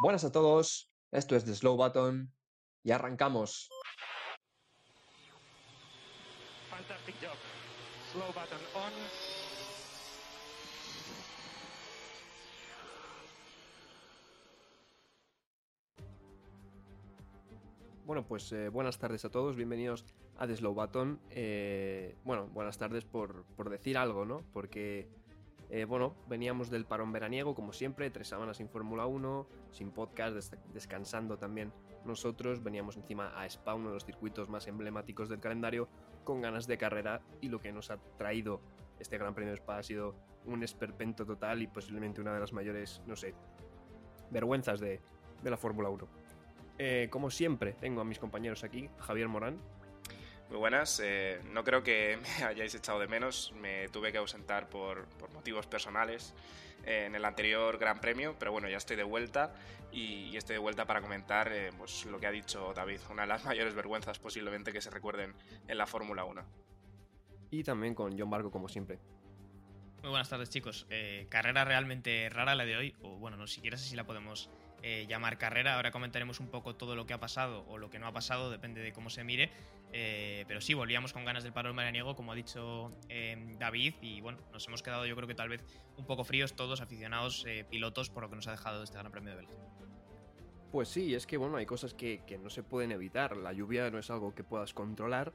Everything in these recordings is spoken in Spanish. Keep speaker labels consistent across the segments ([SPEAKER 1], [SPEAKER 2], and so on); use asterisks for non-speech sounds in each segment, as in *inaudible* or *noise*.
[SPEAKER 1] Buenas a todos, esto es The Slow Button y arrancamos.
[SPEAKER 2] Fantastic job. Slow button on.
[SPEAKER 3] Bueno, pues eh, buenas tardes a todos, bienvenidos a The Slow Button. Eh, bueno, buenas tardes por, por decir algo, ¿no? Porque, eh, bueno, veníamos del parón veraniego, como siempre, tres semanas sin Fórmula 1, sin podcast, des- descansando también nosotros. Veníamos encima a Spa, uno de los circuitos más emblemáticos del calendario, con ganas de carrera y lo que nos ha traído este Gran Premio de Spa ha sido un esperpento total y posiblemente una de las mayores, no sé, vergüenzas de, de la Fórmula 1. Eh, como siempre, tengo a mis compañeros aquí, Javier Morán.
[SPEAKER 4] Muy buenas, eh, no creo que *laughs* me hayáis echado de menos, me tuve que ausentar por, por motivos personales eh, en el anterior Gran Premio, pero bueno, ya estoy de vuelta y, y estoy de vuelta para comentar eh, pues, lo que ha dicho David, una de las *laughs* mayores vergüenzas posiblemente que se recuerden en la Fórmula 1.
[SPEAKER 3] Y también con John Barco, como siempre.
[SPEAKER 5] Muy buenas tardes, chicos. Eh, carrera realmente rara la de hoy, o bueno, no siquiera sé si la podemos eh, llamar carrera. Ahora comentaremos un poco todo lo que ha pasado o lo que no ha pasado, depende de cómo se mire. Eh, pero sí, volvíamos con ganas del parón veraniego, como ha dicho eh, David, y bueno, nos hemos quedado yo creo que tal vez un poco fríos todos, aficionados, eh, pilotos, por lo que nos ha dejado este Gran Premio de Bélgica.
[SPEAKER 3] Pues sí, es que bueno, hay cosas que, que no se pueden evitar. La lluvia no es algo que puedas controlar.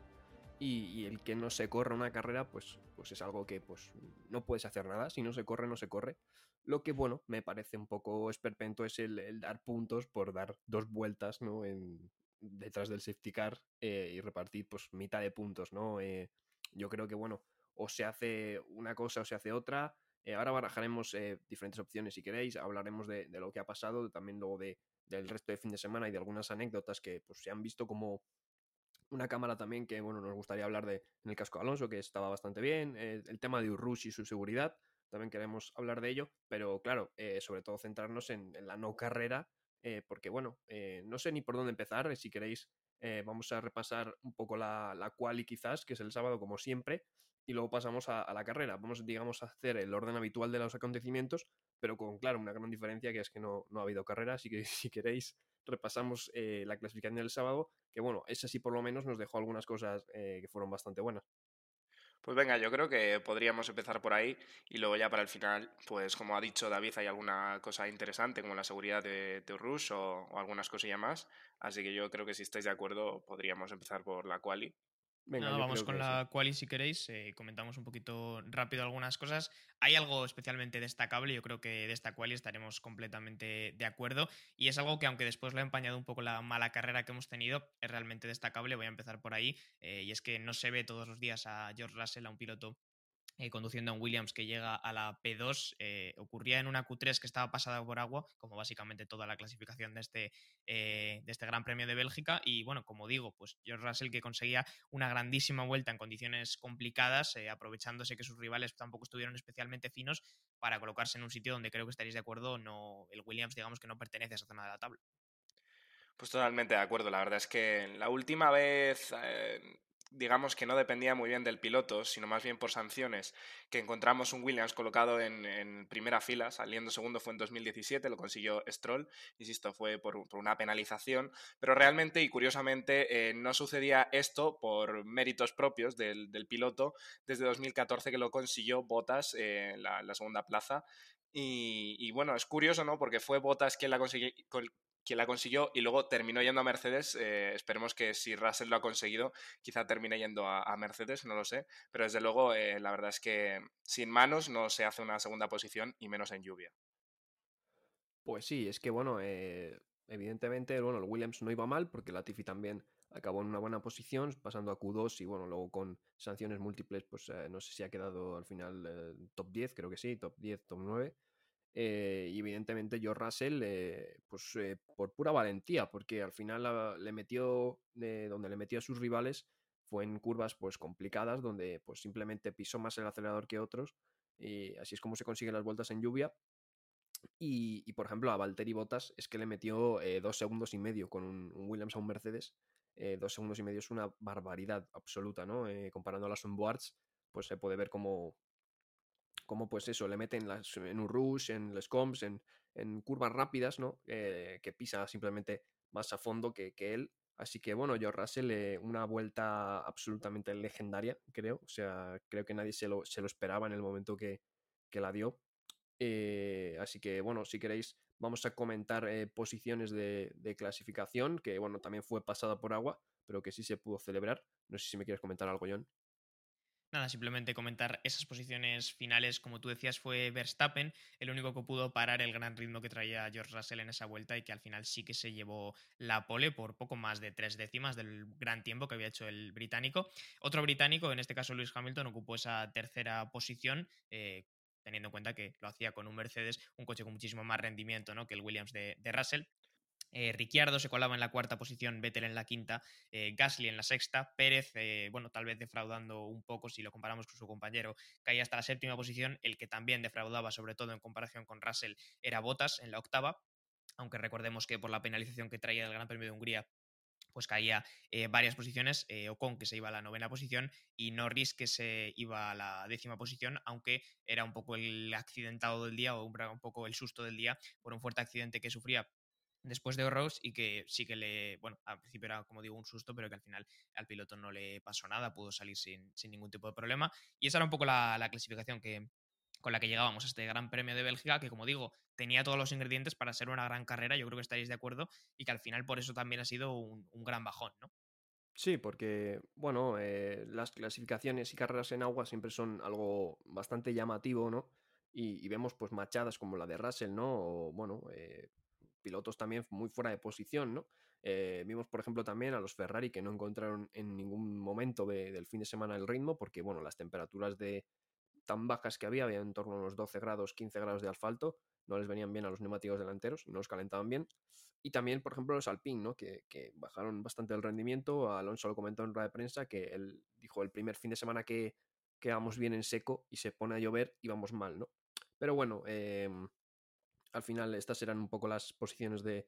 [SPEAKER 3] Y, y el que no se corra una carrera, pues, pues es algo que pues no puedes hacer nada. Si no se corre, no se corre. Lo que, bueno, me parece un poco esperpento es el, el dar puntos por dar dos vueltas, ¿no? En, detrás del safety car eh, y repartir, pues, mitad de puntos, ¿no? Eh, yo creo que, bueno, o se hace una cosa o se hace otra. Eh, ahora barajaremos eh, diferentes opciones si queréis. Hablaremos de, de lo que ha pasado, también luego de, del resto de fin de semana y de algunas anécdotas que pues, se han visto como una cámara también que bueno nos gustaría hablar de en el casco de Alonso que estaba bastante bien eh, el tema de Urrush y su seguridad también queremos hablar de ello pero claro eh, sobre todo centrarnos en, en la no carrera eh, porque bueno eh, no sé ni por dónde empezar si queréis eh, vamos a repasar un poco la, la quali quizás que es el sábado como siempre y luego pasamos a, a la carrera vamos digamos a hacer el orden habitual de los acontecimientos pero con, claro, una gran diferencia que es que no, no ha habido carrera, así que *laughs* si queréis repasamos eh, la clasificación del sábado, que bueno, esa sí por lo menos nos dejó algunas cosas eh, que fueron bastante buenas.
[SPEAKER 4] Pues venga, yo creo que podríamos empezar por ahí y luego ya para el final, pues como ha dicho David, hay alguna cosa interesante como la seguridad de, de o, o algunas cosillas más, así que yo creo que si estáis de acuerdo podríamos empezar por la quali.
[SPEAKER 3] Venga,
[SPEAKER 5] vamos con la quali si queréis, eh, comentamos un poquito rápido algunas cosas. Hay algo especialmente destacable, yo creo que de esta quali estaremos completamente de acuerdo y es algo que aunque después lo ha empañado un poco la mala carrera que hemos tenido, es realmente destacable, voy a empezar por ahí, eh, y es que no se ve todos los días a George Russell, a un piloto eh, conduciendo un Williams que llega a la P2. eh, ocurría en una Q3 que estaba pasada por agua, como básicamente toda la clasificación de este, eh, de este Gran Premio de Bélgica. Y bueno, como digo, pues George Russell que conseguía una grandísima vuelta en condiciones complicadas, eh, aprovechándose que sus rivales tampoco estuvieron especialmente finos para colocarse en un sitio donde creo que estaréis de acuerdo, no, el Williams digamos que no pertenece a esa zona de la tabla.
[SPEAKER 4] Pues totalmente de acuerdo. La verdad es que la última vez, digamos que no dependía muy bien del piloto, sino más bien por sanciones, que encontramos un Williams colocado en, en primera fila, saliendo segundo fue en 2017, lo consiguió Stroll, insisto, fue por, por una penalización, pero realmente y curiosamente eh, no sucedía esto por méritos propios del, del, piloto desde 2014 que lo consiguió Bottas en eh, la, la, segunda plaza. Y, y, bueno, es curioso, ¿no? Porque fue Bottas quien la consiguió, quien la consiguió y luego terminó yendo a Mercedes. Eh, esperemos que si Russell lo ha conseguido, quizá termine yendo a, Mercedes, no lo sé. Pero desde luego, eh, la verdad es que sin manos no se hace una segunda posición y menos en lluvia.
[SPEAKER 3] Pues sí, es que bueno, eh, evidentemente, bueno, el Williams no iba mal porque Latifi también acabó en una buena posición, pasando a Q2 y bueno, luego con sanciones múltiples, pues no sé si ha quedado al final top 10, creo que sí, top 10, top 9. Eh, y evidentemente George Russell, eh, pues eh, por pura valentía, porque al final le metió, donde le metió a sus rivales fue en curvas pues complicadas, donde pues simplemente pisó más el acelerador que otros, y así es como se consiguen las vueltas en lluvia. Y, y por ejemplo, a Valtteri Bottas es que le metió dos segundos y medio con un, Williams a un Mercedes. Dos segundos y medio es una barbaridad absoluta, ¿no? Comparando a las onboards, pues se puede ver como, como pues eso, le meten las, en un rush, en los comps, en, curvas rápidas, ¿no? Eh, que pisa simplemente más a fondo que, él. Así que bueno, George Russell, eh, una vuelta absolutamente legendaria, creo. O sea, creo que nadie se lo, esperaba en el momento que, la dio. Eh, así que bueno, si queréis, vamos a comentar posiciones de, de, clasificación, que bueno, también fue pasada por agua, pero que sí se pudo celebrar. No sé si me quieres comentar algo, John.
[SPEAKER 5] Nada, simplemente comentar esas posiciones finales, como tú decías, fue Verstappen, el único que pudo parar el gran ritmo que traía George Russell en esa vuelta y que al final sí que se llevó la pole por poco más de tres décimas del gran tiempo que había hecho el británico. Otro británico, en este caso Lewis Hamilton, ocupó esa tercera posición. Eh, teniendo en cuenta que lo hacía con un Mercedes, un coche con muchísimo más rendimiento ¿no? que el Williams de, de Russell. Eh, Ricciardo se colaba en la cuarta posición, Vettel en la quinta, eh, Gasly en la sexta, Pérez, eh, bueno, tal vez defraudando un poco si lo comparamos con su compañero, caía hasta la séptima posición, el que también defraudaba, sobre todo en comparación con Russell, era Bottas en la octava, aunque recordemos que por la penalización que traía el Gran Premio de Hungría, pues caía eh, varias posiciones, Ocon que se iba a la novena posición y Norris que se iba a la décima posición, aunque era un poco el accidentado del día o un poco el susto del día por un fuerte accidente que sufría después de Rose y que sí que le, bueno, al principio era como digo un susto, pero que al final al piloto no le pasó nada, pudo salir sin, sin ningún tipo de problema. Y esa era un poco la, la, clasificación que, con la que llegábamos a este Gran Premio de Bélgica, que como digo, tenía todos los ingredientes para ser una gran carrera, yo creo que estaréis de acuerdo, y que al final por eso también ha sido un, un gran bajón, ¿no?
[SPEAKER 3] Sí, porque, bueno, eh, las clasificaciones y carreras en agua siempre son algo bastante llamativo, ¿no? Y, y vemos pues machadas como la de Russell, ¿no? O, bueno, eh, pilotos también muy fuera de posición, ¿no? Eh, vimos, por ejemplo, también a los Ferrari que no encontraron en ningún momento de, del fin de semana el ritmo, porque, bueno, las temperaturas de tan bajas que había, había en torno a unos 12 grados, 15 grados de asfalto, no les venían bien a los neumáticos delanteros, no los calentaban bien. Y también, por ejemplo, los Alpine, ¿no? que, bajaron bastante el rendimiento. Alonso lo comentó en rueda de prensa que él dijo el primer fin de semana que, que vamos bien en seco y se pone a llover y vamos mal, ¿no? Pero bueno, eh, al final estas eran un poco las posiciones de,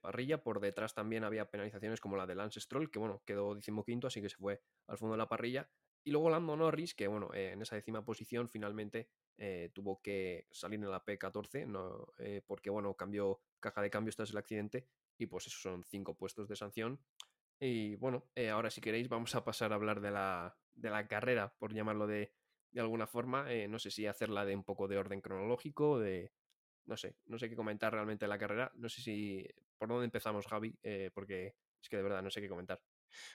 [SPEAKER 3] parrilla. Por detrás también había penalizaciones como la de Lance Stroll, que bueno, quedó decimoquinto, así que se fue al fondo de la parrilla. Y luego Lando Norris, que bueno, eh, en esa décima posición finalmente eh, tuvo que salir en la P14, no, eh, porque bueno, cambió caja de cambios tras el accidente y pues esos son cinco puestos de sanción. Y bueno, ahora si queréis vamos a pasar a hablar de la, de la carrera, por llamarlo de, de alguna forma. No sé si hacerla de un poco de orden cronológico, de... No sé, no sé qué comentar realmente de la carrera. No sé si... ¿Por dónde empezamos, Javi? Eh, porque es que de verdad no sé qué comentar.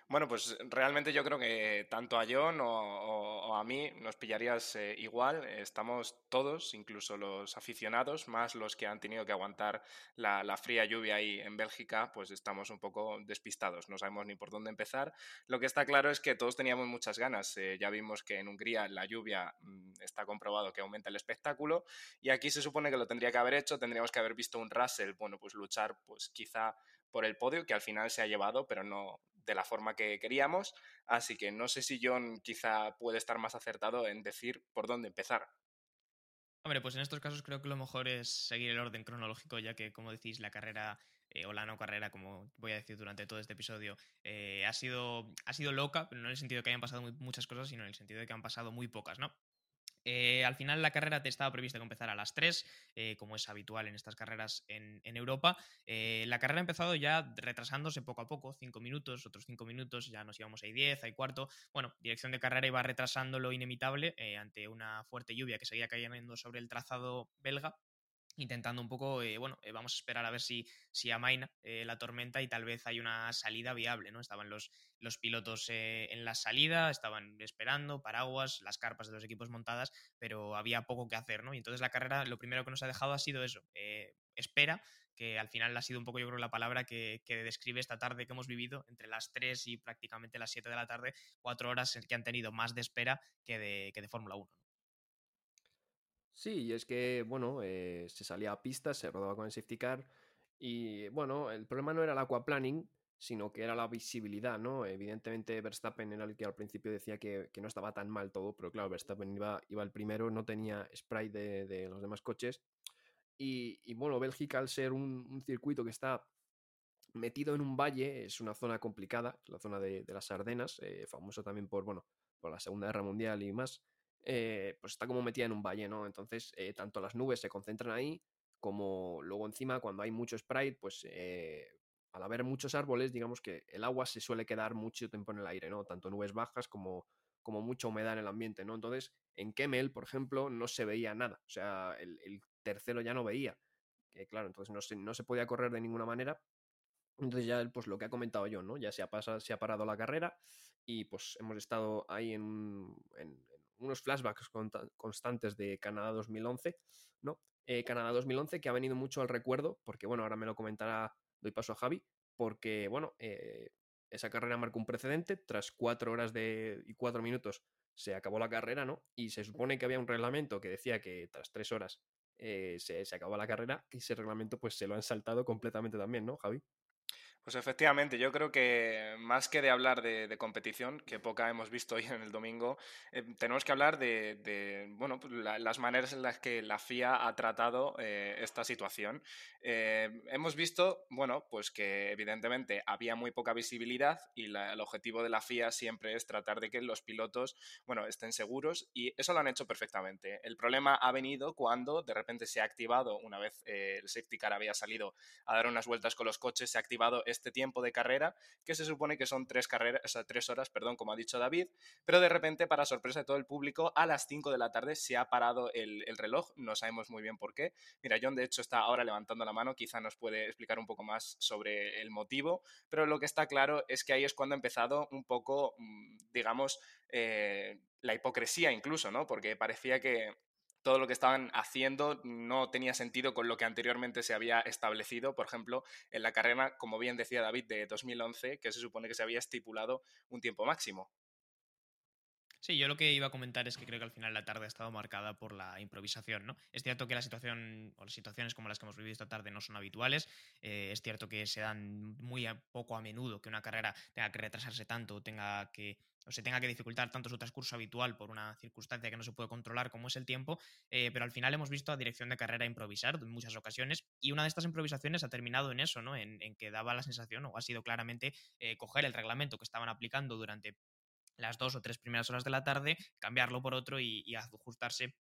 [SPEAKER 4] Bueno, pues realmente yo creo que tanto a John o, a mí nos pillarías eh, igual. Estamos todos, incluso los aficionados, más los que han tenido que aguantar la, fría lluvia ahí en Bélgica, pues estamos un poco despistados. No sabemos ni por dónde empezar. Lo que está claro es que todos teníamos muchas ganas. Eh, ya vimos que en Hungría la lluvia mmm, está comprobado que aumenta el espectáculo y aquí se supone que lo tendría que haber hecho. Tendríamos que haber visto un Russell, bueno, pues luchar, pues quizá por el podio que al final se ha llevado, pero no, de la forma que queríamos, así que no sé si John quizá puede estar más acertado en decir por dónde empezar.
[SPEAKER 5] Hombre, pues en estos casos creo que lo mejor es seguir el orden cronológico, ya que, como decís, la carrera eh, o la no carrera, como voy a decir durante todo este episodio, eh, ha, sido, ha sido loca, pero no en el sentido de que hayan pasado muchas cosas, sino en el sentido de que han pasado muy pocas, ¿no? Eh, al final la carrera te estaba prevista que empezara a las 3, eh, como es habitual en estas carreras en, Europa. Eh, la carrera ha empezado ya retrasándose poco a poco, 5 minutos, otros 5 minutos, ya nos íbamos a 10, a cuarto. Bueno, dirección de carrera iba retrasando lo inevitable eh, ante una fuerte lluvia que seguía cayendo sobre el trazado belga intentando un poco, eh, bueno, eh, vamos a esperar a ver si, si amaina eh, la tormenta y tal vez hay una salida viable, ¿no? Estaban los, los pilotos eh, en la salida, estaban esperando, paraguas, las carpas de los equipos montadas, pero había poco que hacer, ¿no? Y entonces la carrera, lo primero que nos ha dejado ha sido eso, espera, que al final ha sido un poco, yo creo, la palabra que, que, describe esta tarde que hemos vivido, entre las 3 y prácticamente las 7 de la tarde, cuatro horas que han tenido más de espera que de, que de Fórmula 1. ¿no?
[SPEAKER 3] Sí, y es que, bueno, eh, se salía a pista, se rodaba con el safety car y, bueno, el problema no era el aquaplaning, sino que era la visibilidad, ¿no? Evidentemente Verstappen era el que al principio decía que, que no estaba tan mal todo, pero claro, Verstappen iba, iba el primero, no tenía spray de, de los demás coches. Y, y, bueno, Bélgica al ser un, un, circuito que está metido en un valle, es una zona complicada, la zona de, de las Ardenas, eh, famosa también por, bueno, por la Segunda Guerra Mundial y más eh, pues está como metida en un valle, ¿no? Entonces, eh, tanto las nubes se concentran ahí, como luego encima, cuando hay mucho sprite, pues eh, al haber muchos árboles, digamos que el agua se suele quedar mucho tiempo en el aire, ¿no? Tanto nubes bajas como, como mucha humedad en el ambiente, ¿no? Entonces, en Kemmel, por ejemplo, no se veía nada. O sea, el, tercero ya no veía. Que claro, entonces no se, no se podía correr de ninguna manera. Entonces ya, pues lo que ha comentado yo, ¿no? Ya se ha, pasado, se ha parado la carrera y pues hemos estado ahí en, en unos flashbacks constantes de Canadá 2011, ¿no? Eh, Canadá 2011 que ha venido mucho al recuerdo, porque bueno, ahora me lo comentará, doy paso a Javi, porque bueno, eh, esa carrera marcó un precedente, tras cuatro horas de, y cuatro minutos se acabó la carrera, ¿no? Y se supone que había un reglamento que decía que tras tres horas eh, se, se acabó la carrera, y ese reglamento pues se lo han saltado completamente también, ¿no, Javi?
[SPEAKER 4] Pues efectivamente, yo creo que más que de hablar de, competición, que poca hemos visto hoy en el domingo, eh, tenemos que hablar de, bueno, pues la, las maneras en las que la FIA ha tratado eh, esta situación. Eh, hemos visto, bueno, pues que evidentemente había muy poca visibilidad y el objetivo de la FIA siempre es tratar de que los pilotos, bueno, estén seguros y eso lo han hecho perfectamente. El problema ha venido cuando de repente se ha activado, una vez el safety car había salido a dar unas vueltas con los coches, se ha activado este tiempo de carrera, que se supone que son tres, carreras, o sea, tres horas, perdón, como ha dicho David, pero de repente, para sorpresa de todo el público, a las 5 de la tarde se ha parado el, el, reloj, no sabemos muy bien por qué. Mira, John de hecho está ahora levantando la mano, quizá nos puede explicar un poco más sobre el motivo, pero lo que está claro es que ahí es cuando ha empezado un poco, mm, digamos, eh, la hipocresía incluso, ¿no? Porque parecía que todo lo que estaban haciendo no tenía sentido con lo que anteriormente se había establecido, por ejemplo, en la carrera, como bien decía David, de 2011, que se supone que se había estipulado un tiempo máximo.
[SPEAKER 5] Sí, yo lo que iba a comentar es que creo que al final la tarde ha estado marcada por la improvisación, ¿no? Es cierto que la situación o las situaciones como las que hemos vivido esta tarde no son habituales. Eh, es cierto que se dan muy poco a menudo que una carrera tenga que retrasarse tanto, tenga que o se tenga que dificultar tanto su transcurso habitual por una circunstancia que no se puede controlar como es el tiempo, eh, pero al final hemos visto a dirección de carrera improvisar en muchas ocasiones y una de estas improvisaciones ha terminado en eso, ¿no? En, en que daba la sensación o ha sido claramente eh, coger el reglamento que estaban aplicando durante las dos o tres primeras horas de la tarde, cambiarlo por otro y, ajustarse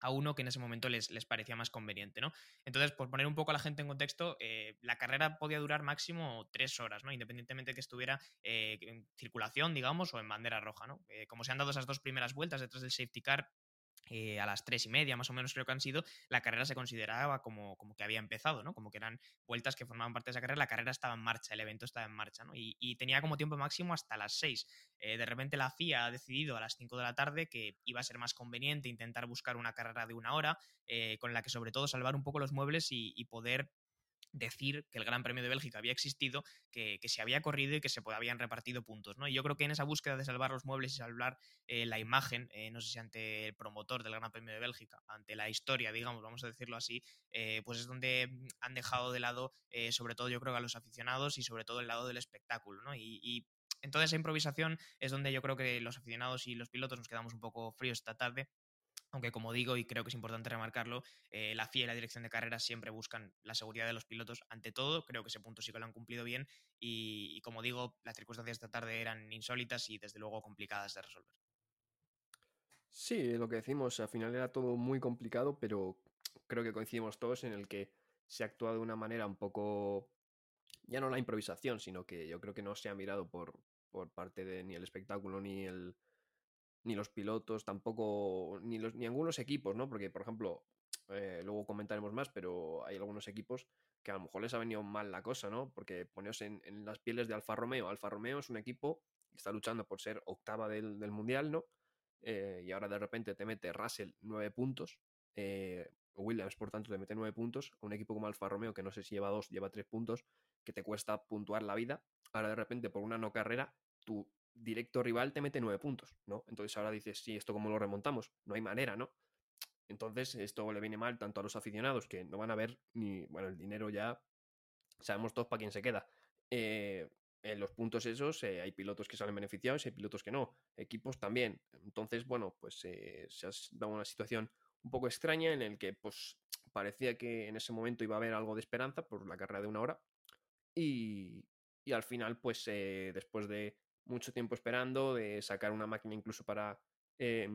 [SPEAKER 5] a uno que en ese momento les, les, parecía más conveniente, ¿no? Entonces, por poner un poco a la gente en contexto, eh, la carrera podía durar máximo tres horas, ¿no? Independientemente de que estuviera eh, en circulación, digamos, o en bandera roja, ¿no? Eh, como se han dado esas dos primeras vueltas detrás del safety car, eh, a las tres y media más o menos creo que han sido, la carrera se consideraba como, como que había empezado, ¿no? Como que eran vueltas que formaban parte de esa carrera, la carrera estaba en marcha, el evento estaba en marcha, ¿no? Y, tenía como tiempo máximo hasta las seis. Eh, de repente la FIA ha decidido a las cinco de la tarde que iba a ser más conveniente intentar buscar una carrera de una hora, eh, con la que sobre todo salvar un poco los muebles y poder decir que el Gran Premio de Bélgica había existido, que, que, se había corrido y que se habían repartido puntos. ¿no? Y yo creo que en esa búsqueda de salvar los muebles y salvar eh, la imagen, eh, no sé si ante el promotor del Gran Premio de Bélgica, ante la historia, digamos, vamos a decirlo así, eh, pues es donde han dejado de lado, sobre todo yo creo que a los aficionados y sobre todo el lado del espectáculo. ¿no? Y, y en toda esa improvisación es donde yo creo que los aficionados y los pilotos nos quedamos un poco fríos esta tarde aunque como digo, y creo que es importante remarcarlo, eh, la FIA y la dirección de carreras siempre buscan la seguridad de los pilotos ante todo, creo que ese punto sí que lo han cumplido bien y, como digo, las circunstancias de esta tarde eran insólitas y desde luego complicadas de resolver.
[SPEAKER 3] Sí, lo que decimos, al final era todo muy complicado, pero creo que coincidimos todos en el que se ha actuado de una manera un poco, ya no la improvisación, sino que yo creo que no se ha mirado por, por parte de ni el espectáculo ni el, ni los pilotos, tampoco, ni, los, ni algunos equipos, ¿no? Porque, por ejemplo, eh, luego comentaremos más, pero hay algunos equipos que a lo mejor les ha venido mal la cosa, ¿no? Porque poneos en, las pieles de Alfa Romeo. Alfa Romeo es un equipo que está luchando por ser octava del, del Mundial, ¿no? Eh, y ahora de repente te mete Russell nueve puntos. Eh, Williams, por tanto, te mete nueve puntos. Un equipo como Alfa Romeo, que no sé si lleva dos, lleva tres puntos, que te cuesta puntuar la vida. Ahora de repente, por una no carrera, tu directo rival te mete nueve puntos, ¿no? Entonces ahora dices, sí, ¿esto cómo lo remontamos? No hay manera, ¿no? Entonces esto le viene mal tanto a los aficionados que no van a ver ni, bueno, el dinero ya sabemos todos para quién se queda. Eh, en los puntos esos eh, hay pilotos que salen beneficiados y hay pilotos que no, equipos también. Entonces, bueno, pues eh, se ha dado una situación un poco extraña en el que pues parecía que en ese momento iba a haber algo de esperanza por la carrera de una hora y, y al final pues después de mucho tiempo esperando, de sacar una máquina incluso para eh,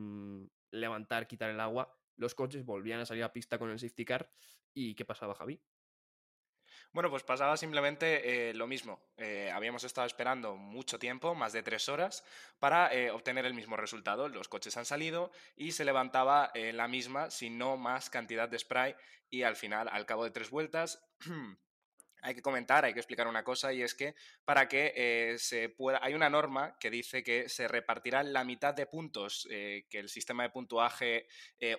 [SPEAKER 3] levantar, quitar el agua, los coches volvían a salir a pista con el safety car. ¿Y qué pasaba, Javi?
[SPEAKER 4] Bueno, pues pasaba simplemente eh, lo mismo. Eh, habíamos estado esperando mucho tiempo, más de tres horas, para eh, obtener el mismo resultado. Los coches han salido y se levantaba la misma, si no más cantidad de spray. Y al final, al cabo de tres vueltas, *clears throat* hay que comentar, hay que explicar una cosa y es que para que se pueda, hay una norma que dice que se repartirán la mitad de puntos que el sistema de puntuaje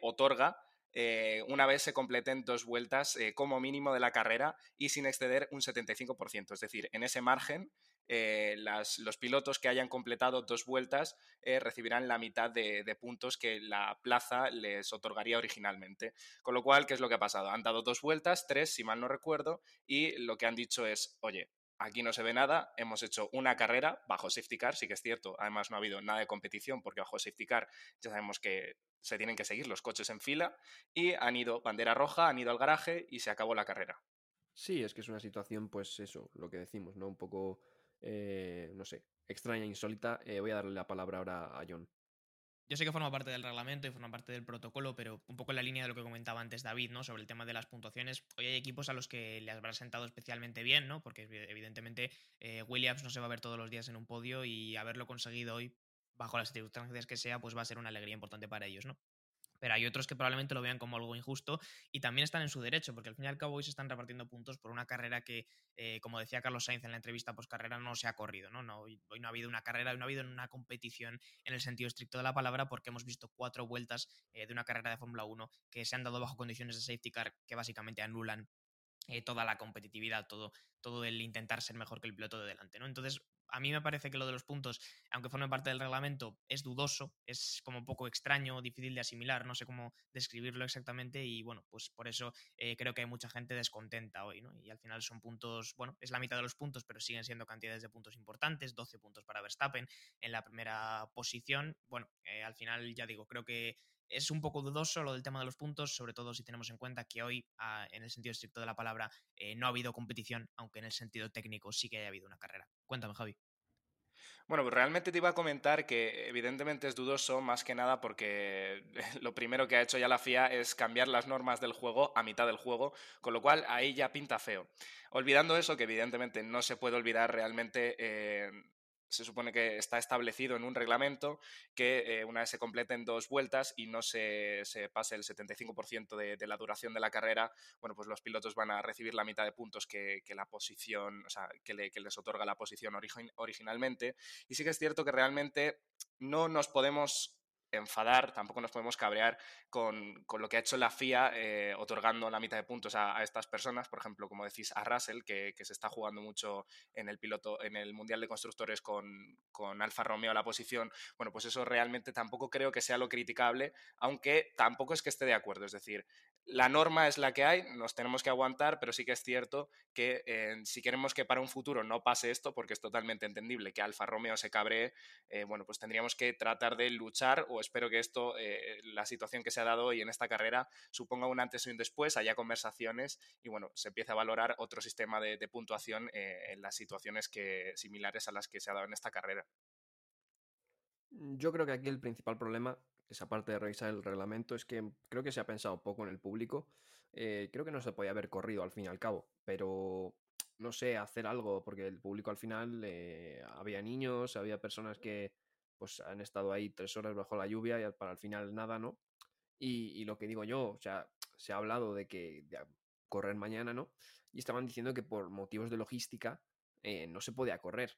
[SPEAKER 4] otorga eh, una vez se completen dos vueltas eh, como mínimo de la carrera y sin exceder un 75%. Es decir, en ese margen, eh, los pilotos que hayan completado dos vueltas recibirán la mitad de, puntos que la plaza les otorgaría originalmente. Con lo cual, ¿qué es lo que ha pasado? Han dado dos vueltas, tres, si mal no recuerdo, y lo que han dicho es, oye, Aquí no se ve nada, hemos hecho una carrera bajo safety car, sí que es cierto, además no ha habido nada de competición porque bajo safety car ya sabemos que se tienen que seguir los coches en fila y han ido bandera roja, han ido al garaje y se acabó la carrera.
[SPEAKER 3] Sí, es que es una situación, pues eso, lo que decimos, ¿no? Un poco, eh, no sé, extraña, insólita. Eh, voy a darle la palabra ahora a John.
[SPEAKER 5] Yo sé que forma parte del reglamento y forma parte del protocolo, pero un poco en la línea de lo que comentaba antes David, ¿no? Sobre el tema de las puntuaciones. Hoy hay equipos a los que les habrá sentado especialmente bien, ¿no? Porque evidentemente eh, Williams no se va a ver todos los días en un podio y haberlo conseguido hoy, bajo las circunstancias que sea, pues va a ser una alegría importante para ellos, ¿no? Pero hay otros que probablemente lo vean como algo injusto y también están en su derecho, porque al fin y al cabo hoy se están repartiendo puntos por una carrera que, eh, como decía Carlos Sainz en la entrevista post carrera, no se ha corrido, ¿no? no hoy, no ha habido una carrera, hoy no ha habido una competición en el sentido estricto de la palabra, porque hemos visto cuatro vueltas eh, de una carrera de Fórmula 1 que se han dado bajo condiciones de safety car que básicamente anulan eh, toda la competitividad, todo, todo el intentar ser mejor que el piloto de delante, ¿no? Entonces, a mí me parece que lo de los puntos, aunque forme parte del reglamento, es dudoso, es como un poco extraño, difícil de asimilar, no sé cómo describirlo exactamente y bueno, pues por eso eh, creo que hay mucha gente descontenta hoy, ¿no? Y al final son puntos, bueno, es la mitad de los puntos, pero siguen siendo cantidades de puntos importantes, 12 puntos para Verstappen en la primera posición. Bueno, eh, al final ya digo, creo que es un poco dudoso lo del tema de los puntos, sobre todo si tenemos en cuenta que hoy, ah, en el sentido estricto de la palabra, eh, no ha habido competición, aunque en el sentido técnico sí que haya habido una carrera. Cuéntame, Javi.
[SPEAKER 4] Bueno, pues realmente te iba a comentar que evidentemente es dudoso más que nada porque *laughs* lo primero que ha hecho ya la FIA es cambiar las normas del juego a mitad del juego, con lo cual ahí ya pinta feo. Olvidando eso, que evidentemente no se puede olvidar realmente eh, se supone que está establecido en un reglamento que eh, una vez se completen dos vueltas y no se, pase el 75% de, la duración de la carrera, bueno, pues los pilotos van a recibir la mitad de puntos que, la posición, o sea, que, les otorga la posición originalmente. Y sí que es cierto que realmente no nos podemos enfadar, tampoco nos podemos cabrear con, lo que ha hecho la FIA eh, otorgando la mitad de puntos a, estas personas, por ejemplo, como decís, a Russell, que, se está jugando mucho en el piloto, en el Mundial de Constructores con, con Alfa Romeo la posición, bueno, pues eso realmente tampoco creo que sea lo criticable, aunque tampoco es que esté de acuerdo, es decir, la norma es la que hay, nos tenemos que aguantar, pero sí que es cierto que eh, si queremos que para un futuro no pase esto, porque es totalmente entendible que Alfa Romeo se cabree, eh, bueno, pues tendríamos que tratar de luchar, o espero que esto, eh, la situación que se ha dado hoy en esta carrera, suponga un antes y un después, haya conversaciones y, bueno, se empiece a valorar otro sistema de, puntuación en las situaciones que, similares a las que se ha dado en esta carrera.
[SPEAKER 3] Yo creo que aquí el principal problema esa parte de revisar el reglamento, es que creo que se ha pensado poco en el público. Eh, creo que no se podía haber corrido al fin y al cabo, pero no sé, hacer algo, porque el público al final eh, había niños, había personas que pues han estado ahí tres horas bajo la lluvia y para el final nada, ¿no? Y, lo que digo yo, o sea, se ha hablado de que correr mañana, ¿no? Y estaban diciendo que por motivos de logística eh, no se podía correr.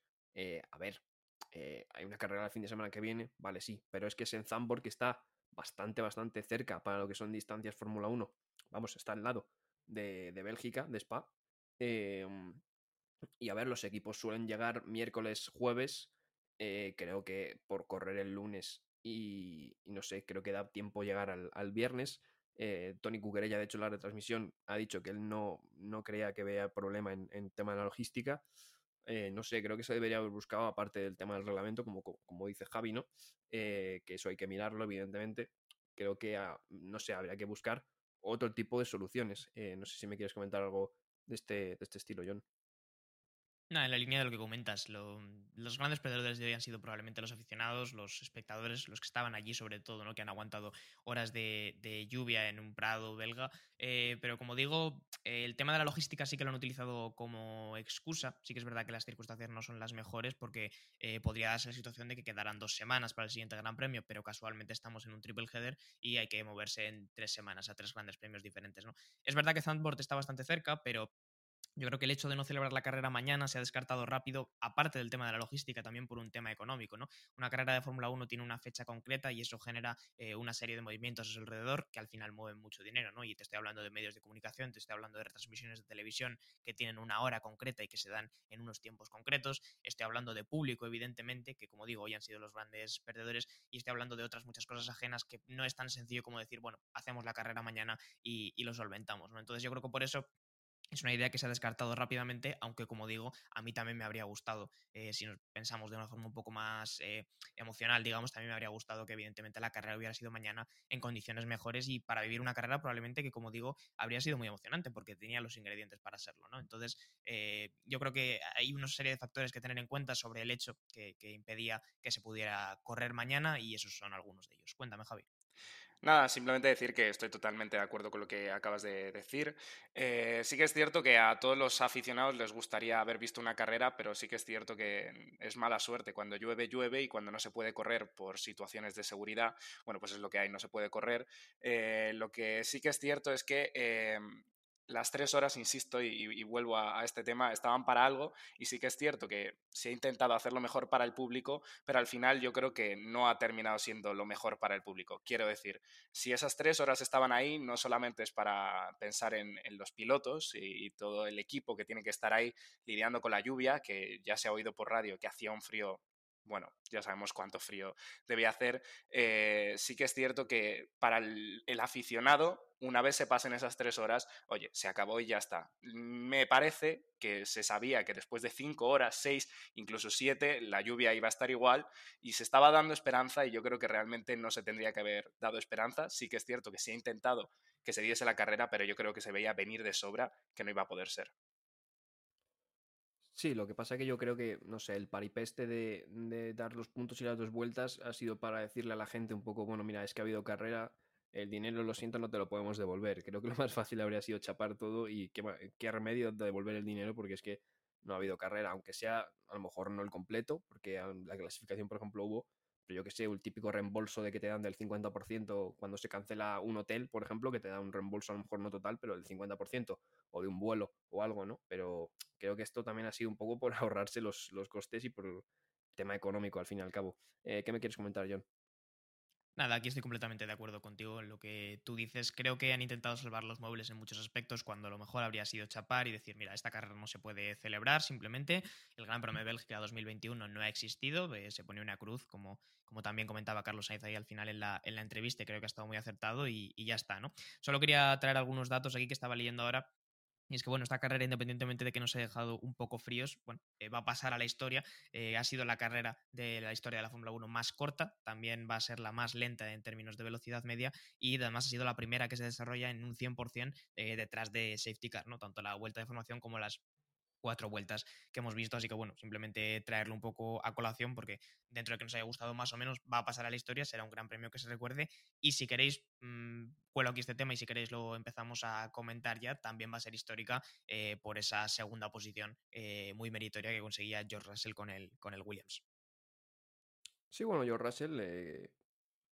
[SPEAKER 3] a ver, eh, hay una carrera el fin de semana que viene, vale, sí, pero es que es en Zandvoort que está bastante, bastante cerca para lo que son distancias Fórmula 1. Vamos, está al lado de, Bélgica, de Spa. Em, y a ver, los equipos suelen llegar miércoles, jueves. Eh, creo que por correr el lunes y, no sé, creo que da tiempo llegar al, viernes. Eh, Tony Cuquerella, de hecho, en la retransmisión ha dicho que él no, no creía que vea problema en, en tema de la logística. Eh, no sé, creo que se debería haber buscado, aparte del tema del reglamento, como, como dice Javi, ¿no? Eh, que eso hay que mirarlo, evidentemente. Creo que, ah, no sé, habría que buscar otro tipo de soluciones. Eh, no sé si me quieres comentar algo de este, de este estilo, John.
[SPEAKER 5] No, en la línea de lo que comentas, lo, los grandes perdedores de hoy han sido probablemente los aficionados, los espectadores, los que estaban allí sobre todo, ¿no? que han aguantado horas de, lluvia en un prado belga. Eh, pero como digo, el tema de la logística sí que lo han utilizado como excusa. Sí que es verdad que las circunstancias no son las mejores porque eh, podría darse la situación de que quedaran dos semanas para el siguiente Gran Premio, pero casualmente estamos en un triple header y hay que moverse en tres semanas a tres grandes premios diferentes. ¿no? Es verdad que Zandvoort está bastante cerca, pero yo creo que el hecho de no celebrar la carrera mañana se ha descartado rápido, aparte del tema de la logística, también por un tema económico. ¿no? Una carrera de Fórmula 1 tiene una fecha concreta y eso genera eh, una serie de movimientos a su alrededor que al final mueven mucho dinero. ¿no? Y te estoy hablando de medios de comunicación, te estoy hablando de retransmisiones de televisión que tienen una hora concreta y que se dan en unos tiempos concretos. Estoy hablando de público, evidentemente, que como digo, hoy han sido los grandes perdedores. Y estoy hablando de otras muchas cosas ajenas que no es tan sencillo como decir, bueno, hacemos la carrera mañana y, y lo solventamos. ¿no? Entonces yo creo que por eso es una idea que se ha descartado rápidamente, aunque como digo, a mí también me habría gustado, eh, si nos pensamos de una forma un poco más eh, emocional, digamos, también me habría gustado que evidentemente la carrera hubiera sido mañana en condiciones mejores y para vivir una carrera probablemente que, como digo, habría sido muy emocionante porque tenía los ingredientes para serlo, ¿no? Entonces, eh, yo creo que hay una serie de factores que tener en cuenta sobre el hecho que, que impedía que se pudiera correr mañana y esos son algunos de ellos. Cuéntame, Javi.
[SPEAKER 4] Nada, simplemente decir que estoy totalmente de acuerdo con lo que acabas de decir. Eh, sí que es cierto que a todos los aficionados les gustaría haber visto una carrera, pero sí que es cierto que es mala suerte. Cuando llueve, llueve y cuando no se puede correr por situaciones de seguridad, bueno, pues es lo que hay, no se puede correr. Eh, lo que sí que es cierto es que eh, las tres horas, insisto, y, vuelvo a, este tema, estaban para algo y sí que es cierto que se ha intentado hacerlo mejor para el público, pero al final yo creo que no ha terminado siendo lo mejor para el público. Quiero decir, si esas tres horas estaban ahí, no solamente es para pensar en, los pilotos y, todo el equipo que tiene que estar ahí lidiando con la lluvia, que ya se ha oído por radio que hacía un frío bueno, ya sabemos cuánto frío debía hacer, eh, sí que es cierto que para el, aficionado, una vez se pasen esas tres horas, oye, se acabó y ya está. Me parece que se sabía que después de cinco horas, seis, incluso siete, la lluvia iba a estar igual y se estaba dando esperanza y yo creo que realmente no se tendría que haber dado esperanza. Sí que es cierto que se ha intentado que se diese la carrera, pero yo creo que se veía venir de sobra que no iba a poder ser.
[SPEAKER 3] Sí, lo que pasa es que yo creo que, no sé, el paripeste de, de, dar los puntos y las dos vueltas ha sido para decirle a la gente un poco, bueno, mira, es que ha habido carrera, el dinero, lo siento, no te lo podemos devolver. Creo que lo *laughs* más fácil habría sido chapar todo y qué, qué remedio de devolver el dinero porque es que no ha habido carrera, aunque sea a lo mejor no el completo, porque la clasificación, por ejemplo, hubo, yo que sé, un típico reembolso de que te dan del 50% cuando se cancela un hotel, por ejemplo, que te da un reembolso a lo mejor no total, pero del 50%, o de un vuelo o algo, ¿no? Pero creo que esto también ha sido un poco por *laughs* ahorrarse los, los costes y por tema económico, al fin y al cabo. Eh, ¿Qué me quieres comentar, John?
[SPEAKER 5] Nada, aquí estoy completamente de acuerdo contigo en lo que tú dices. Creo que han intentado salvar los móviles en muchos aspectos cuando lo mejor habría sido chapar y decir, mira, esta carrera no se puede celebrar, simplemente el Gran Premio de Bélgica 2021 no ha existido, eh, se pone una cruz, como, como también comentaba Carlos Sainz ahí al final en la, en la entrevista, creo que ha estado muy acertado y, y ya está, ¿no? Solo quería traer algunos datos aquí que estaba leyendo ahora y es que, bueno, esta carrera, independientemente de que nos haya dejado un poco fríos, bueno, eh, va a pasar a la historia. Eh, ha sido la carrera de la historia de la Fórmula 1 más corta, también va a ser la más lenta en términos de velocidad media y además ha sido la primera que se desarrolla en un 100% eh, detrás de safety car, ¿no? Tanto la vuelta de formación como las cuatro vueltas que hemos visto, así que bueno, simplemente traerlo un poco a colación porque dentro de que nos haya gustado más o menos va a pasar a la historia, será un gran premio que se recuerde y si queréis, mmm, aquí este tema y si queréis lo empezamos a comentar ya, también va a ser histórica eh, por esa segunda posición eh, muy meritoria que conseguía George Russell con el, con el Williams.
[SPEAKER 3] Sí, bueno, George Russell eh,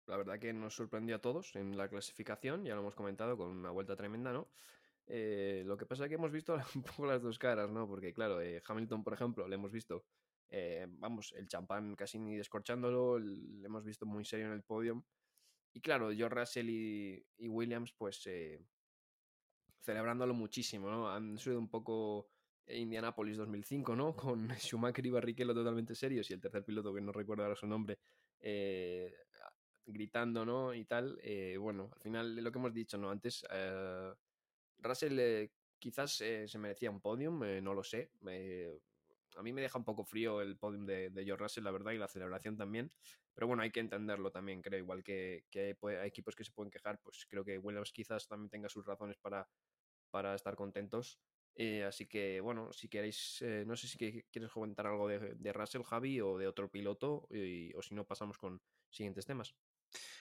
[SPEAKER 3] la verdad que nos sorprendió a todos en la clasificación, ya lo hemos comentado con una vuelta tremenda, ¿no? Eh, lo que pasa es que hemos visto *laughs* un poco las dos caras, ¿no? Porque, claro, eh, Hamilton, por ejemplo, le hemos visto, eh, vamos, el champán casi ni descorchándolo, le hemos visto muy serio en el podio. Y claro, George Russell y, Williams, pues, celebrándolo muchísimo, ¿no? Han subido un poco Indianapolis 2005, ¿no? *laughs* Con Schumacher y Barrichello totalmente serios y el tercer piloto, que no recuerdo ahora su nombre, gritando, ¿no? Y tal. bueno, al final, lo que hemos dicho, ¿no? Antes Russell eh, quizás eh, se merecía un podium, eh, no lo sé. a mí me deja un poco frío el podium de, George Russell, la verdad, y la celebración también. Pero bueno, hay que entenderlo también, creo. Igual que, que hay, equipos que se pueden quejar, pues creo que Williams quizás también tenga sus razones para, para estar contentos. Eh, así que, bueno, si queréis, no sé si quieres comentar algo de, de Russell, Javi, o de otro piloto, o si no, pasamos con siguientes temas.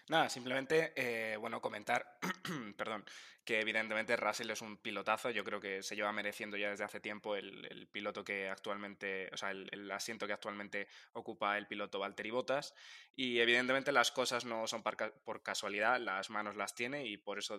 [SPEAKER 4] Nada, simplemente, eh, bueno, comentar, *clears throat* perdón, que evidentemente Russell es un pilotazo, yo creo que se lleva mereciendo ya desde hace tiempo el, piloto que actualmente, o sea, el, asiento que actualmente ocupa el piloto Valtteri Bottas, y evidentemente las cosas no son por casualidad, las manos las tiene y por eso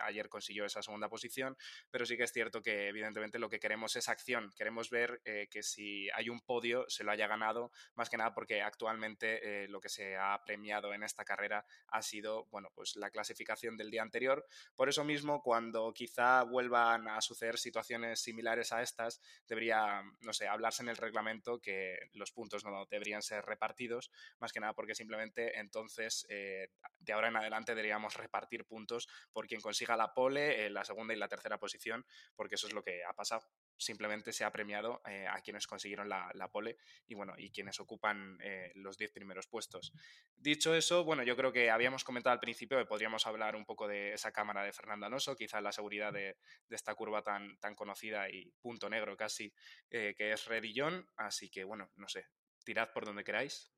[SPEAKER 4] ayer consiguió esa segunda posición, pero sí que es cierto que evidentemente lo que queremos es acción, queremos ver eh, que si hay un podio se lo haya ganado, más que nada porque actualmente eh, lo que se ha premiado en esta carrera ha sido, bueno, pues la clasificación del día anterior, por eso mismo cuando quizá vuelvan a suceder situaciones similares a estas, debería, no sé, hablarse en el reglamento que los puntos no deberían ser repartidos, más que nada porque simplemente entonces eh, de ahora en adelante deberíamos repartir puntos por quien consiga siga la pole, en la segunda y la tercera posición, porque eso es lo que ha pasado. Simplemente se ha premiado eh, a quienes consiguieron la, pole y bueno, y quienes ocupan eh, los 10 primeros puestos. Dicho eso, bueno, yo creo que habíamos comentado al principio que podríamos hablar un poco de esa cámara de Fernando Alonso, quizá la seguridad de, esta curva tan, tan conocida y punto negro casi, eh, que es Redillón. Así que bueno, no sé, tirad por donde queráis.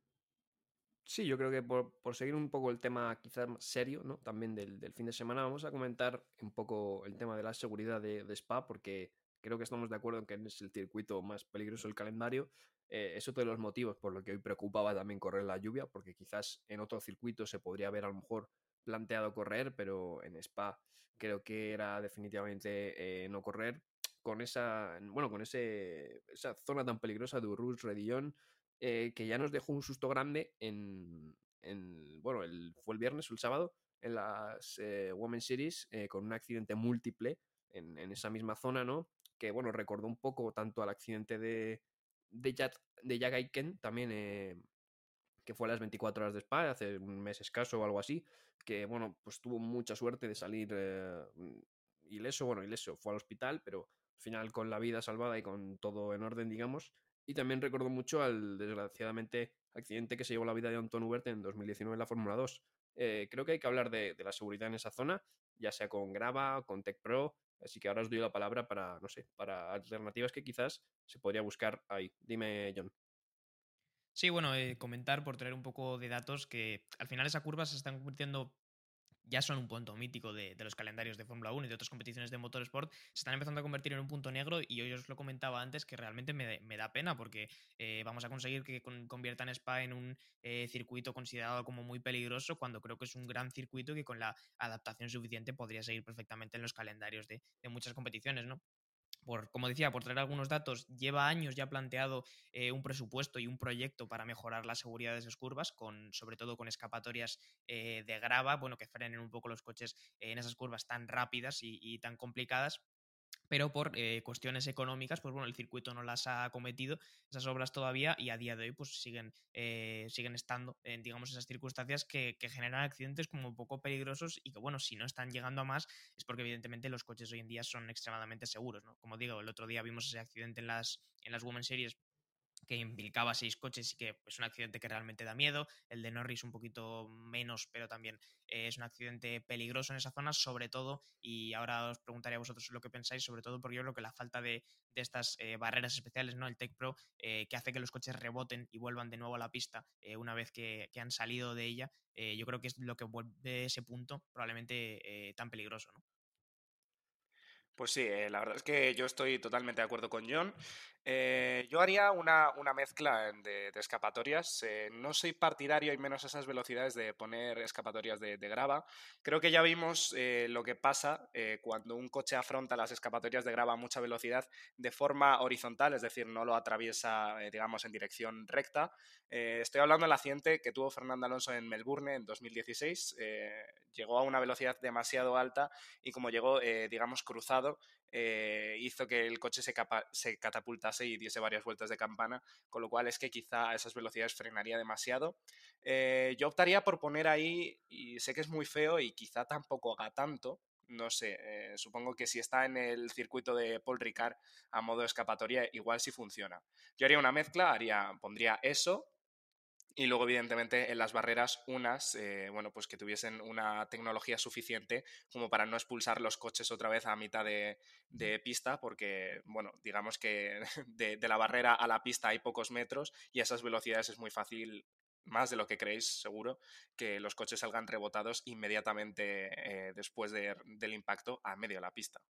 [SPEAKER 3] Sí, yo creo que por, seguir un poco el tema quizás serio, ¿no? También del, fin de semana, vamos a comentar un poco el tema de la seguridad de, Spa, porque creo que estamos de acuerdo en que es el circuito más peligroso del calendario. Eh, es otro de los motivos por lo que hoy preocupaba también correr la lluvia, porque quizás en otro circuito se podría haber a lo mejor planteado correr, pero en Spa creo que era definitivamente eh, no correr con esa, bueno, con ese, esa zona tan peligrosa de Urrus, Redillón, eh, que ya nos dejó un susto grande en, bueno, el, fue el viernes o el sábado, en las eh, Women Series, eh, con un accidente múltiple en, esa misma zona, ¿no? Que, bueno, recordó un poco tanto al accidente de, de, Jack, de también, que fue a las 24 horas de Spa, hace un mes escaso o algo así, que, bueno, pues tuvo mucha suerte de salir ileso, bueno, ileso, fue al hospital, pero al final con la vida salvada y con todo en orden, digamos, y también recuerdo mucho al, desgraciadamente, accidente que se llevó la vida de Anton Hubert en 2019 en la Fórmula 2. Eh, creo que hay que hablar de, la seguridad en esa zona, ya sea con Grava, con Tech Pro, así que ahora os doy la palabra para, no sé, para alternativas que quizás se podría buscar ahí. Dime, John.
[SPEAKER 5] Sí, bueno, eh, comentar por traer un poco de datos que al final esa curva se están convirtiendo ya son un punto mítico de, los calendarios de Fórmula 1 y de otras competiciones de motorsport, se están empezando a convertir en un punto negro y hoy os lo comentaba antes que realmente me, da pena porque eh, vamos a conseguir que conviertan Spa en un eh, circuito considerado como muy peligroso cuando creo que es un gran circuito que con la adaptación suficiente podría seguir perfectamente en los calendarios de, de muchas competiciones, ¿no? Por, como decía, por traer algunos datos, lleva años ya planteado eh, un presupuesto y un proyecto para mejorar la seguridad de esas curvas, con, sobre todo con escapatorias eh, de grava, bueno, que frenen un poco los coches en esas curvas tan rápidas y tan complicadas pero por eh, cuestiones económicas, pues bueno, el circuito no las ha cometido esas obras todavía y a día de hoy pues siguen, eh, siguen estando en, digamos, esas circunstancias que, generan accidentes como poco peligrosos y que, bueno, si no están llegando a más es porque evidentemente los coches hoy en día son extremadamente seguros, ¿no? Como digo, el otro día vimos ese accidente en las, en las Women Series que implicaba seis coches y que es un accidente que realmente da miedo. El de Norris un poquito menos, pero también eh, es un accidente peligroso en esa zona, sobre todo, y ahora os preguntaré a vosotros lo que pensáis, sobre todo porque yo creo que la falta de, estas eh, barreras especiales, ¿no? El Tech Pro, eh, que hace que los coches reboten y vuelvan de nuevo a la pista una vez que, que, han salido de ella, yo creo que es lo que vuelve ese punto probablemente tan peligroso, ¿no?
[SPEAKER 4] Pues sí, la verdad es que yo estoy totalmente de acuerdo con John. Eh, yo haría una, mezcla de, escapatorias. Eh, no soy partidario, y menos esas velocidades, de poner escapatorias de, grava. Creo que ya vimos eh, lo que pasa cuando un coche afronta las escapatorias de grava a mucha velocidad de forma horizontal, es decir, no lo atraviesa, digamos, en dirección recta. estoy hablando del accidente que tuvo Fernando Alonso en Melbourne en 2016. llegó a una velocidad demasiado alta y como llegó, digamos, cruzado, eh, hizo que el coche se, se, catapultase y diese varias vueltas de campana, con lo cual es que quizá a esas velocidades frenaría demasiado. Eh, yo optaría por poner ahí, y sé que es muy feo y quizá tampoco haga tanto, no sé, eh, supongo que si está en el circuito de Paul Ricard a modo escapatoria, igual sí funciona. Yo haría una mezcla, haría, pondría eso y luego, evidentemente, en las barreras, unas, eh, bueno, pues que tuviesen una tecnología suficiente como para no expulsar los coches otra vez a mitad de, pista, porque, bueno, digamos que *laughs* de, la barrera a la pista hay pocos metros y a esas velocidades es muy fácil, más de lo que creéis, seguro, que los coches salgan rebotados inmediatamente eh, después del impacto a medio de la pista.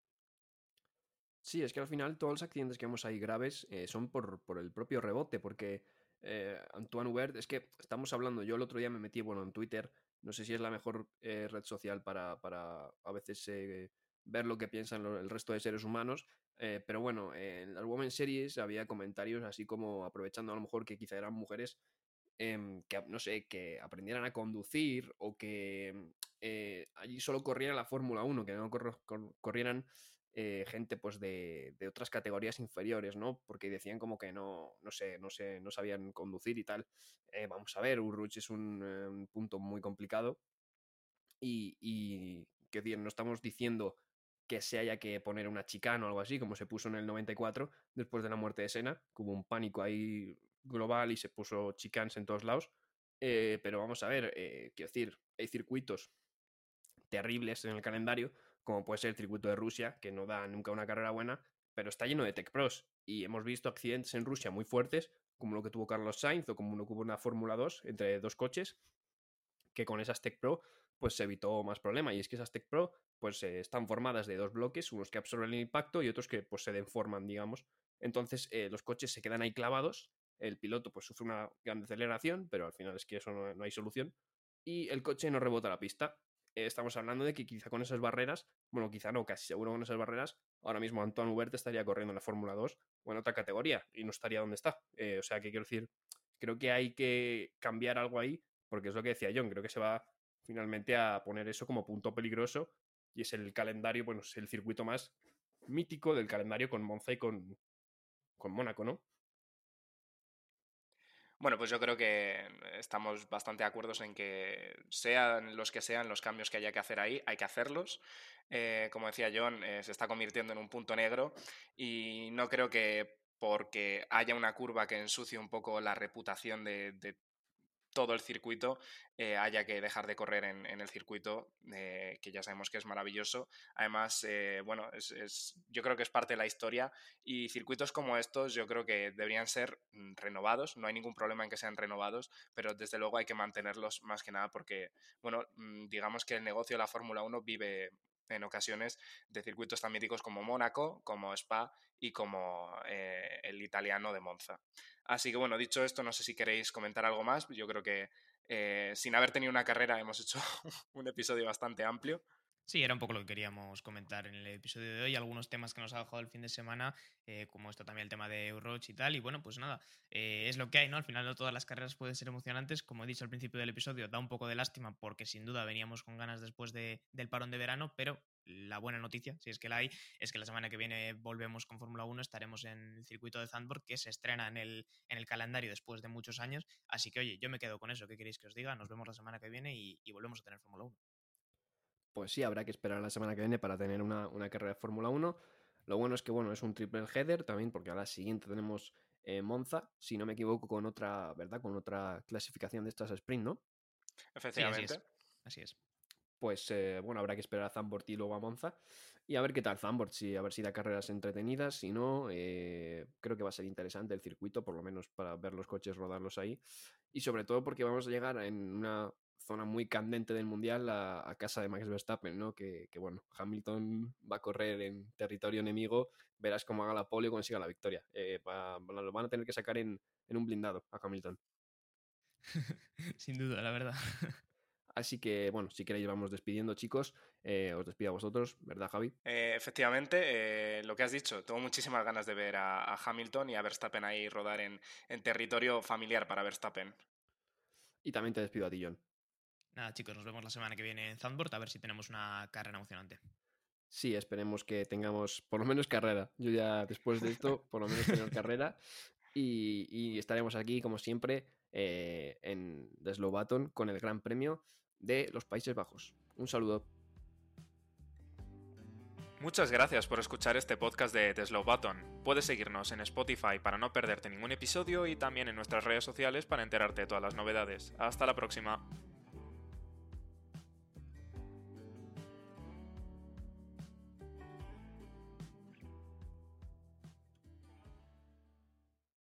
[SPEAKER 3] Sí, es que al final todos los accidentes que vemos ahí graves eh, son por, por el propio rebote, porque eh, Antoine Hubert, es que estamos hablando, yo el otro día me metí, bueno, en Twitter, no sé si es la mejor eh, red social para, a veces eh, ver lo que piensan el resto de seres humanos, pero bueno, en las Women Series había comentarios así como aprovechando a lo mejor que quizá eran mujeres em, que, no sé, que aprendieran a conducir o que allí solo corrieran la Fórmula 1, que no corrieran eh, gente pues de, otras categorías inferiores, ¿no? Porque decían como que no, no sé, no sé, no sabían conducir y tal. Eh, vamos a ver, Urruch es un, eh, punto muy complicado y, y que no estamos diciendo que se haya que poner una chicana o algo así, como se puso en el 94 después de la muerte de Sena, hubo un pánico ahí global y se puso chicans en todos lados. pero vamos a ver, quiero decir, hay circuitos terribles en el calendario como puede ser el circuito de Rusia, que no da nunca una carrera buena, pero está lleno de Tech Pros. Y hemos visto accidentes en Rusia muy fuertes, como lo que tuvo Carlos Sainz o como lo que hubo una Fórmula 2 entre dos coches, que con esas Tech Pro pues se evitó más problema. Y es que esas Tech Pro pues eh, están formadas de dos bloques, unos que absorben el impacto y otros que pues se deforman, digamos. Entonces eh, los coches se quedan ahí clavados, el piloto pues sufre una gran aceleración, pero al final es que eso no, no hay solución. Y el coche no rebota la pista. Eh, estamos hablando de que quizá con esas barreras, bueno, quizá no, casi seguro con esas barreras, ahora mismo Antoine Hubert estaría corriendo en la Fórmula 2 o en otra categoría y no estaría donde está. Eh, o sea, que quiero decir, creo que hay que cambiar algo ahí, porque es lo que decía John, creo que se va finalmente a poner eso como punto peligroso y es el calendario, bueno, es el circuito más mítico del calendario con Monza y con, con Mónaco, ¿no?
[SPEAKER 4] Bueno, pues yo creo que estamos bastante de acuerdo en que sean los que sean los cambios que haya que hacer ahí, hay que hacerlos. Eh, como decía John, eh, se está convirtiendo en un punto negro y no creo que porque haya una curva que ensucie un poco la reputación de, de todo el circuito eh, haya que dejar de correr en, el circuito, eh, que ya sabemos que es maravilloso. Además, eh, bueno, es, yo creo que es parte de la historia y circuitos como estos yo creo que deberían ser mm, renovados. No hay ningún problema en que sean renovados, pero desde luego hay que mantenerlos más que nada porque, bueno, mm, digamos que el negocio de la Fórmula 1 vive en ocasiones de circuitos tan míticos como Mónaco, como Spa y como el italiano de Monza. Así que bueno, dicho esto, no sé si queréis comentar algo más. Yo creo que eh, sin haber tenido una carrera hemos hecho *laughs* un episodio bastante amplio.
[SPEAKER 5] Sí, era un poco lo que queríamos comentar en el episodio de hoy, algunos temas que nos ha dejado el fin de semana, eh, como esto también el tema de Euroch y tal, y bueno, pues nada, eh, es lo que hay, ¿no? Al final no todas las carreras pueden ser emocionantes, como he dicho al principio del episodio, da un poco de lástima porque sin duda veníamos con ganas después del parón de verano, pero la buena noticia, si es que la hay, es que la semana que viene volvemos con Fórmula 1, estaremos en el circuito de Zandvoort, que se estrena en el, en el calendario después de muchos años, así que oye, yo me quedo con eso, ¿qué queréis que os diga? Nos vemos la semana que viene y, y volvemos a tener Fórmula 1
[SPEAKER 3] pues sí, habrá que esperar la semana que viene para tener una, carrera de Fórmula 1. Lo bueno es que, bueno, es un triple header también, porque a la siguiente tenemos eh, Monza, si no me equivoco, con otra, ¿verdad? Con otra clasificación de estas sprint, ¿no?
[SPEAKER 4] Efectivamente.
[SPEAKER 5] así, es.
[SPEAKER 3] Pues eh, bueno, habrá que esperar a Zambort y luego a Monza. Y a ver qué tal Zambort, si, a ver si da carreras entretenidas. Si no, eh, creo que va a ser interesante el circuito, por lo menos para ver los coches rodarlos ahí. Y sobre todo porque vamos a llegar en una zona muy candente del mundial a, casa de Max Verstappen, ¿no? Que, bueno, Hamilton va a correr en territorio enemigo, verás cómo haga la pole y consiga la victoria. Eh, lo van a tener que sacar en, un blindado a Hamilton. *laughs*
[SPEAKER 5] Sin duda, la verdad. *laughs*
[SPEAKER 3] Así que, bueno, si queréis vamos despidiendo, chicos. Eh, os despido a vosotros, ¿verdad, Javi?
[SPEAKER 4] Eh, efectivamente, lo que has dicho, tengo muchísimas ganas de ver a, Hamilton y a Verstappen ahí rodar en, en, territorio familiar para Verstappen.
[SPEAKER 3] Y también te despido a ti, John.
[SPEAKER 5] Nada, chicos, nos vemos la semana que viene en Zandvoort a ver si tenemos una carrera emocionante.
[SPEAKER 3] Sí, esperemos que tengamos por lo menos carrera. Yo ya después de esto, por lo menos tenemos carrera. Y, estaremos aquí, como siempre, eh, en The Slow con el Gran Premio de los Países Bajos. Un saludo.
[SPEAKER 4] Muchas gracias por escuchar este podcast de The Slow Button. Puedes seguirnos en Spotify para no perderte ningún episodio y también en nuestras redes sociales para enterarte de todas las novedades. Hasta la próxima.